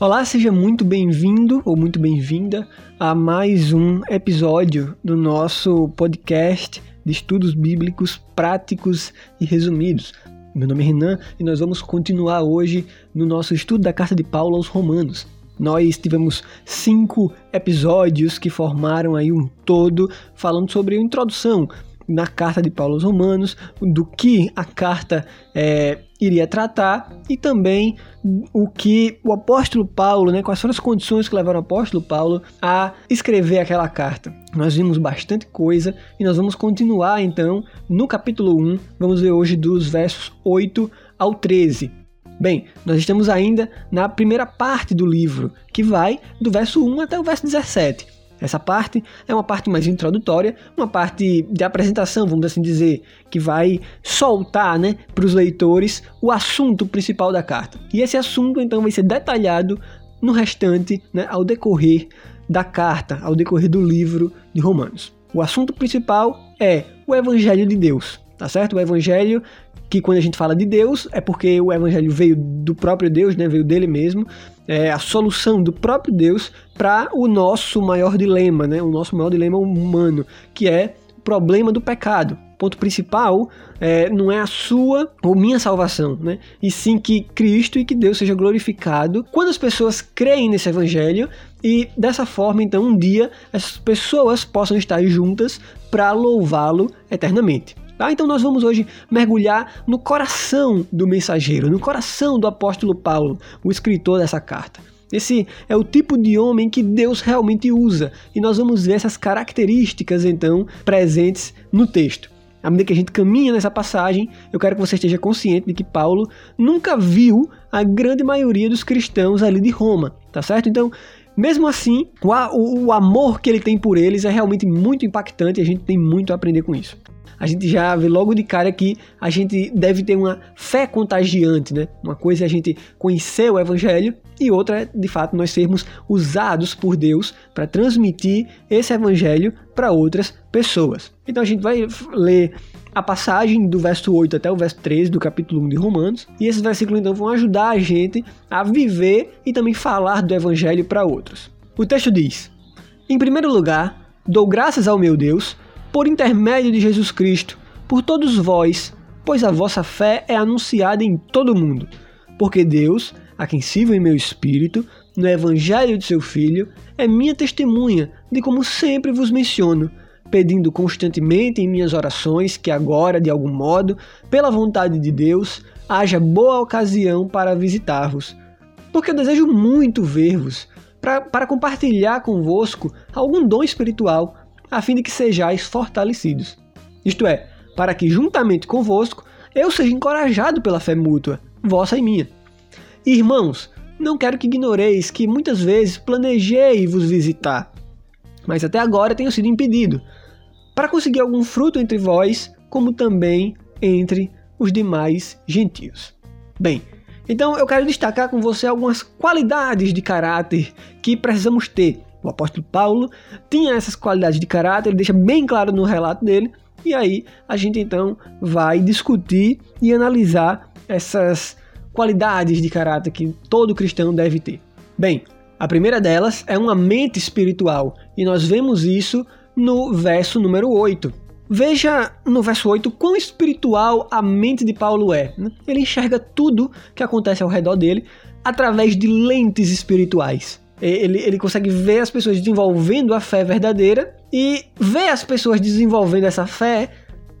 Olá, seja muito bem-vindo ou muito bem-vinda a mais um episódio do nosso podcast de estudos bíblicos práticos e resumidos. Meu nome é Renan e nós vamos continuar hoje no nosso estudo da carta de Paulo aos Romanos. Nós tivemos cinco episódios que formaram aí um todo falando sobre a introdução na carta de Paulo aos Romanos, do que a carta é, iria tratar e também o que o apóstolo Paulo, né, quais foram as condições que levaram o apóstolo Paulo a escrever aquela carta. Nós vimos bastante coisa e nós vamos continuar então no capítulo 1, vamos ver hoje dos versos 8 ao 13. Bem, nós estamos ainda na primeira parte do livro, que vai do verso 1 até o verso 17. Essa parte é uma parte mais introdutória, uma parte de apresentação, vamos assim dizer, que vai soltar né, para os leitores o assunto principal da carta. E esse assunto então vai ser detalhado no restante, né, ao decorrer da carta, ao decorrer do livro de Romanos. O assunto principal é o Evangelho de Deus, tá certo? O Evangelho que quando a gente fala de Deus é porque o Evangelho veio do próprio Deus, né, veio dele mesmo, é a solução do próprio Deus para o nosso maior dilema, né, o nosso maior dilema humano, que é o problema do pecado. O ponto principal é, não é a sua ou minha salvação, né? E sim que Cristo e que Deus seja glorificado quando as pessoas creem nesse evangelho e dessa forma, então, um dia essas pessoas possam estar juntas para louvá-lo eternamente. Tá? Então nós vamos hoje mergulhar no coração do mensageiro, no coração do apóstolo Paulo, o escritor dessa carta. Esse é o tipo de homem que Deus realmente usa, e nós vamos ver essas características então presentes no texto. À medida que a gente caminha nessa passagem, eu quero que você esteja consciente de que Paulo nunca viu a grande maioria dos cristãos ali de Roma, tá certo? Então, mesmo assim, o, o, o amor que ele tem por eles é realmente muito impactante e a gente tem muito a aprender com isso a gente já vê logo de cara que a gente deve ter uma fé contagiante, né? Uma coisa é a gente conhecer o evangelho e outra é, de fato, nós sermos usados por Deus para transmitir esse evangelho para outras pessoas. Então a gente vai ler a passagem do verso 8 até o verso 13 do capítulo 1 de Romanos, e esses versículos então vão ajudar a gente a viver e também falar do evangelho para outros. O texto diz: Em primeiro lugar, dou graças ao meu Deus por intermédio de Jesus Cristo, por todos vós, pois a vossa fé é anunciada em todo o mundo. Porque Deus, a quem sirvo em meu espírito, no Evangelho de seu Filho, é minha testemunha de como sempre vos menciono, pedindo constantemente em minhas orações que agora, de algum modo, pela vontade de Deus, haja boa ocasião para visitar-vos. Porque eu desejo muito ver-vos, para compartilhar convosco algum dom espiritual a fim de que sejais fortalecidos. Isto é, para que juntamente convosco eu seja encorajado pela fé mútua, vossa e minha. Irmãos, não quero que ignoreis que muitas vezes planejei vos visitar, mas até agora tenho sido impedido, para conseguir algum fruto entre vós, como também entre os demais gentios. Bem, então eu quero destacar com você algumas qualidades de caráter que precisamos ter o apóstolo Paulo tinha essas qualidades de caráter, ele deixa bem claro no relato dele, e aí a gente então vai discutir e analisar essas qualidades de caráter que todo cristão deve ter. Bem, a primeira delas é uma mente espiritual, e nós vemos isso no verso número 8. Veja no verso 8 quão espiritual a mente de Paulo é. Né? Ele enxerga tudo que acontece ao redor dele através de lentes espirituais. Ele, ele consegue ver as pessoas desenvolvendo a fé verdadeira e ver as pessoas desenvolvendo essa fé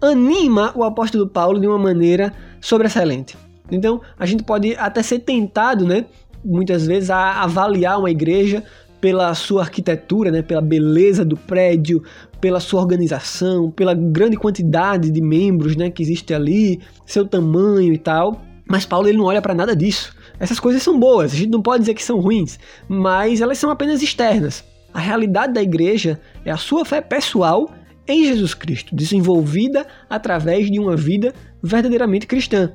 anima o apóstolo Paulo de uma maneira sobressalente. Então, a gente pode até ser tentado, né, muitas vezes, a avaliar uma igreja pela sua arquitetura, né, pela beleza do prédio, pela sua organização, pela grande quantidade de membros né, que existe ali, seu tamanho e tal. Mas Paulo ele não olha para nada disso. Essas coisas são boas, a gente não pode dizer que são ruins, mas elas são apenas externas. A realidade da igreja é a sua fé pessoal em Jesus Cristo, desenvolvida através de uma vida verdadeiramente cristã.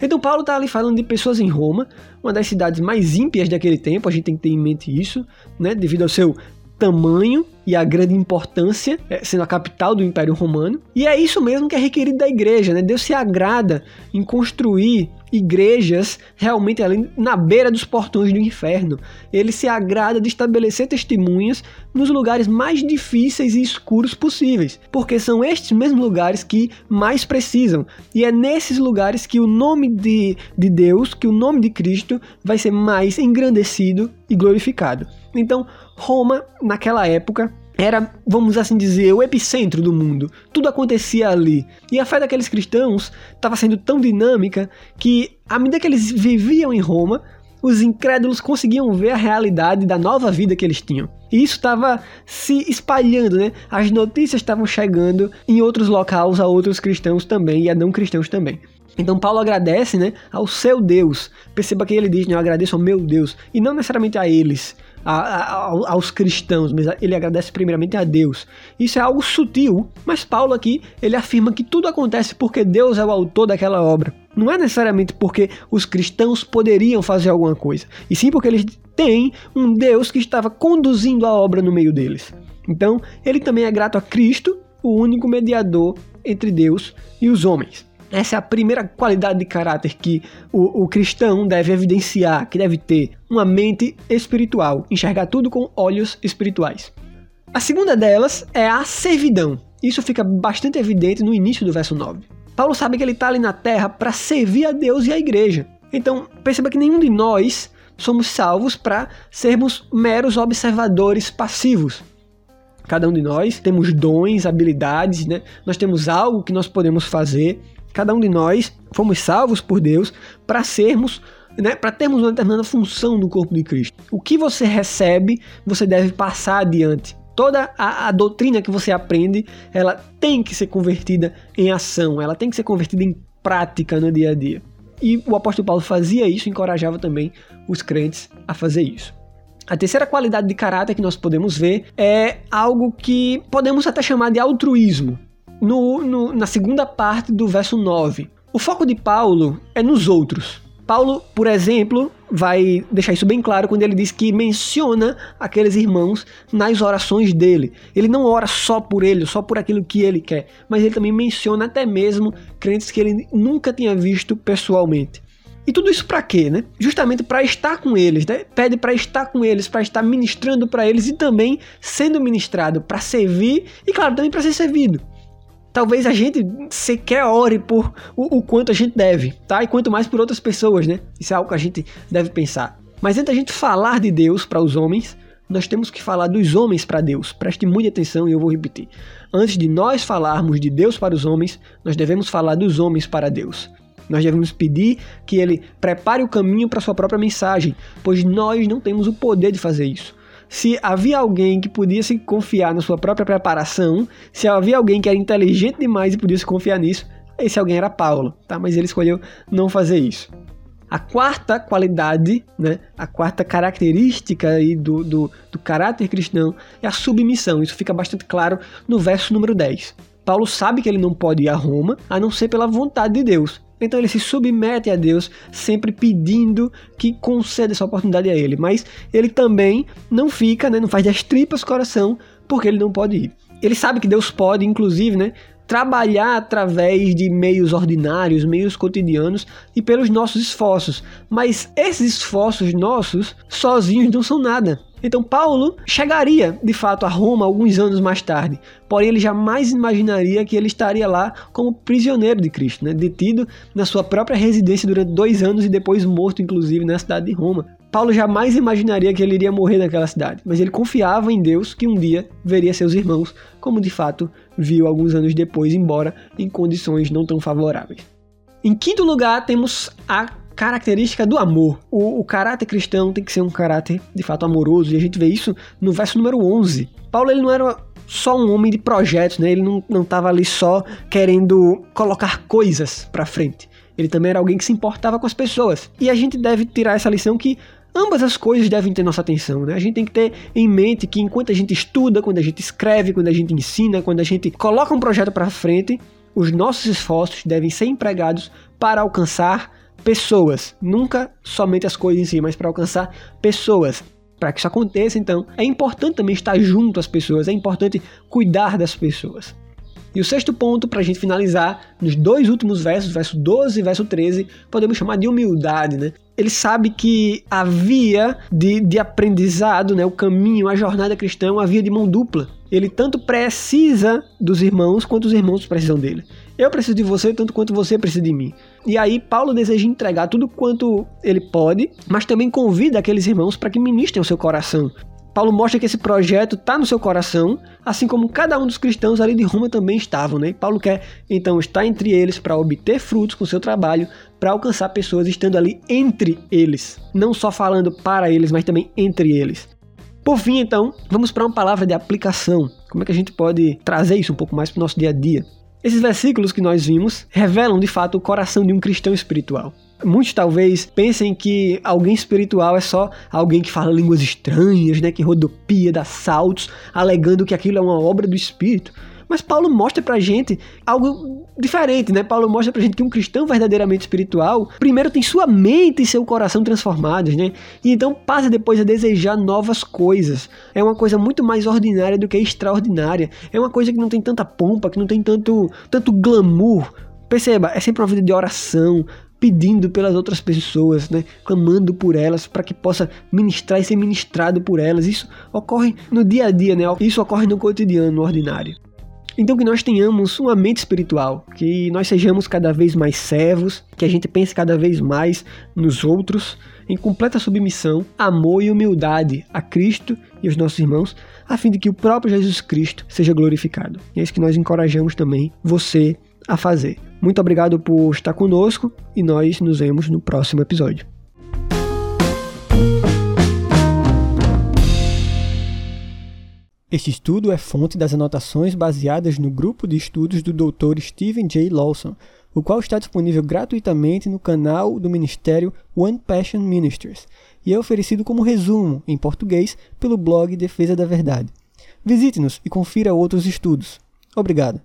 Então Paulo está ali falando de pessoas em Roma, uma das cidades mais ímpias daquele tempo, a gente tem que ter em mente isso, né, devido ao seu tamanho e a grande importância, é, sendo a capital do Império Romano. E é isso mesmo que é requerido da igreja, né? Deus se agrada em construir igrejas realmente ali na beira dos portões do inferno. Ele se agrada de estabelecer testemunhas nos lugares mais difíceis e escuros possíveis, porque são estes mesmos lugares que mais precisam. E é nesses lugares que o nome de, de Deus, que o nome de Cristo vai ser mais engrandecido e glorificado. Então, Roma, naquela época, era, vamos assim dizer, o epicentro do mundo. Tudo acontecia ali. E a fé daqueles cristãos estava sendo tão dinâmica que, à medida que eles viviam em Roma, os incrédulos conseguiam ver a realidade da nova vida que eles tinham. E isso estava se espalhando, né? As notícias estavam chegando em outros locais a outros cristãos também e a não cristãos também. Então Paulo agradece, né, ao seu Deus. Perceba que ele diz, né, eu agradeço ao meu Deus e não necessariamente a eles, a, a, aos cristãos, mas ele agradece primeiramente a Deus. Isso é algo sutil, mas Paulo aqui ele afirma que tudo acontece porque Deus é o autor daquela obra. Não é necessariamente porque os cristãos poderiam fazer alguma coisa, e sim porque eles têm um Deus que estava conduzindo a obra no meio deles. Então, ele também é grato a Cristo, o único mediador entre Deus e os homens. Essa é a primeira qualidade de caráter que o, o, cristão deve evidenciar, que deve ter uma mente espiritual, enxergar tudo com olhos espirituais. A segunda delas é a servidão. Isso fica bastante evidente no início do verso 9. Paulo sabe que ele está ali na terra para servir a Deus e a igreja. Então, perceba que nenhum de nós somos salvos para sermos meros observadores passivos. Cada um de nós temos dons, habilidades, né? Nós temos algo que nós podemos fazer Cada um de nós fomos salvos por Deus para sermos, né, para termos uma determinada função no corpo de Cristo. O que você recebe, você deve passar adiante. Toda a, a doutrina que você aprende, ela tem que ser convertida em ação, ela tem que ser convertida em prática no dia a dia. E o apóstolo Paulo fazia isso, encorajava também os crentes a fazer isso. A terceira qualidade de caráter que nós podemos ver é algo que podemos até chamar de altruísmo no, no, na segunda parte do verso 9. O foco de Paulo é nos outros. Paulo, por exemplo, vai deixar isso bem claro quando ele diz que menciona aqueles irmãos nas orações dele. Ele não ora só por ele, só por aquilo que ele quer, mas ele também menciona até mesmo crentes que ele nunca tinha visto pessoalmente. E tudo isso para quê, né? Justamente para estar com eles, né? Pede para estar com eles, para estar ministrando para eles e também sendo ministrado, para servir e claro, também para ser servido talvez a gente sequer ore por o, o, quanto a gente deve, tá? E quanto mais por outras pessoas, né? Isso é algo que a gente deve pensar. Mas antes da gente falar de Deus para os homens, nós temos que falar dos homens para Deus. Preste muita atenção e eu vou repetir. Antes de nós falarmos de Deus para os homens, nós devemos falar dos homens para Deus. Nós devemos pedir que ele prepare o caminho para sua própria mensagem, pois nós não temos o poder de fazer isso se havia alguém que podia se confiar na sua própria preparação, se havia alguém que era inteligente demais e podia se confiar nisso, esse alguém era Paulo, tá? Mas ele escolheu não fazer isso. A quarta qualidade, né, a quarta característica aí do, do, do caráter cristão é a submissão. Isso fica bastante claro no verso número 10. Paulo sabe que ele não pode ir a Roma a não ser pela vontade de Deus. Então ele se submete a Deus, sempre pedindo que conceda essa oportunidade a ele. Mas ele também não fica, né, não faz das tripas coração, porque ele não pode ir. Ele sabe que Deus pode, inclusive, né, trabalhar através de meios ordinários, meios cotidianos e pelos nossos esforços. Mas esses esforços nossos sozinhos não são nada. Então Paulo chegaria de fato a Roma alguns anos mais tarde, porém ele jamais imaginaria que ele estaria lá como prisioneiro de Cristo, né? detido na sua própria residência durante dois anos e depois morto, inclusive, na cidade de Roma. Paulo jamais imaginaria que ele iria morrer naquela cidade, mas ele confiava em Deus que um dia veria seus irmãos, como de fato viu alguns anos depois, embora em condições não tão favoráveis. Em quinto lugar, temos a característica do amor. O, o, caráter cristão tem que ser um caráter de fato amoroso, e a gente vê isso no verso número 11. Paulo ele não era só um homem de projetos, né? ele não estava ali só querendo colocar coisas para frente. Ele também era alguém que se importava com as pessoas. E a gente deve tirar essa lição que ambas as coisas devem ter nossa atenção, né? A gente tem que ter em mente que enquanto a gente estuda, quando a gente escreve, quando a gente ensina, quando a gente coloca um projeto para frente, os nossos esforços devem ser empregados para alcançar pessoas, nunca somente as coisas em si, mas para alcançar pessoas. Para que isso aconteça, então, é importante também estar junto às pessoas, é importante cuidar das pessoas. E o sexto ponto, para a gente finalizar, nos dois últimos versos, verso 12 e verso 13, podemos chamar de humildade, né? Ele sabe que a via de, de aprendizado, né, o caminho, a jornada cristã é uma via de mão dupla. Ele tanto precisa dos irmãos quanto os irmãos precisam dele. Eu preciso de você tanto quanto você precisa de mim. E aí Paulo deseja entregar tudo quanto ele pode, mas também convida aqueles irmãos para que ministrem o seu coração, Paulo mostra que esse projeto está no seu coração, assim como cada um dos cristãos ali de Roma também estavam, né? Paulo quer então estar entre eles para obter frutos com seu trabalho, para alcançar pessoas estando ali entre eles, não só falando para eles, mas também entre eles. Por fim, então, vamos para uma palavra de aplicação. Como é que a gente pode trazer isso um pouco mais para o nosso dia a dia? Esses versículos que nós vimos revelam de fato o coração de um cristão espiritual. Muitos talvez pensem que alguém espiritual é só alguém que fala línguas estranhas, né, que rodopia, dá saltos, alegando que aquilo é uma obra do Espírito. Mas Paulo mostra pra gente algo diferente, né? Paulo mostra pra gente que um cristão verdadeiramente espiritual, primeiro tem sua mente e seu coração transformados, né? E então passa depois a desejar novas coisas. É uma coisa muito mais ordinária do que extraordinária. É uma coisa que não tem tanta pompa, que não tem tanto, tanto glamour. Perceba, é sempre uma vida de oração, pedindo pelas outras pessoas, né? clamando por elas para que possa ministrar e ser ministrado por elas. Isso ocorre no dia a dia, né? Isso ocorre no cotidiano, no ordinário. Então que nós tenhamos uma mente espiritual, que nós sejamos cada vez mais servos, que a gente pense cada vez mais nos outros, em completa submissão, amor e humildade a Cristo e aos nossos irmãos, a fim de que o próprio Jesus Cristo seja glorificado. E é isso que nós encorajamos também você a fazer. Muito obrigado por estar conosco e nós nos vemos no próximo episódio. Este estudo é fonte das anotações baseadas no grupo de estudos do Dr. Stephen J. Lawson, o qual está disponível gratuitamente no canal do Ministério One Passion Ministries e é oferecido como resumo em português pelo blog Defesa da Verdade. Visite-nos e confira outros estudos. Obrigado.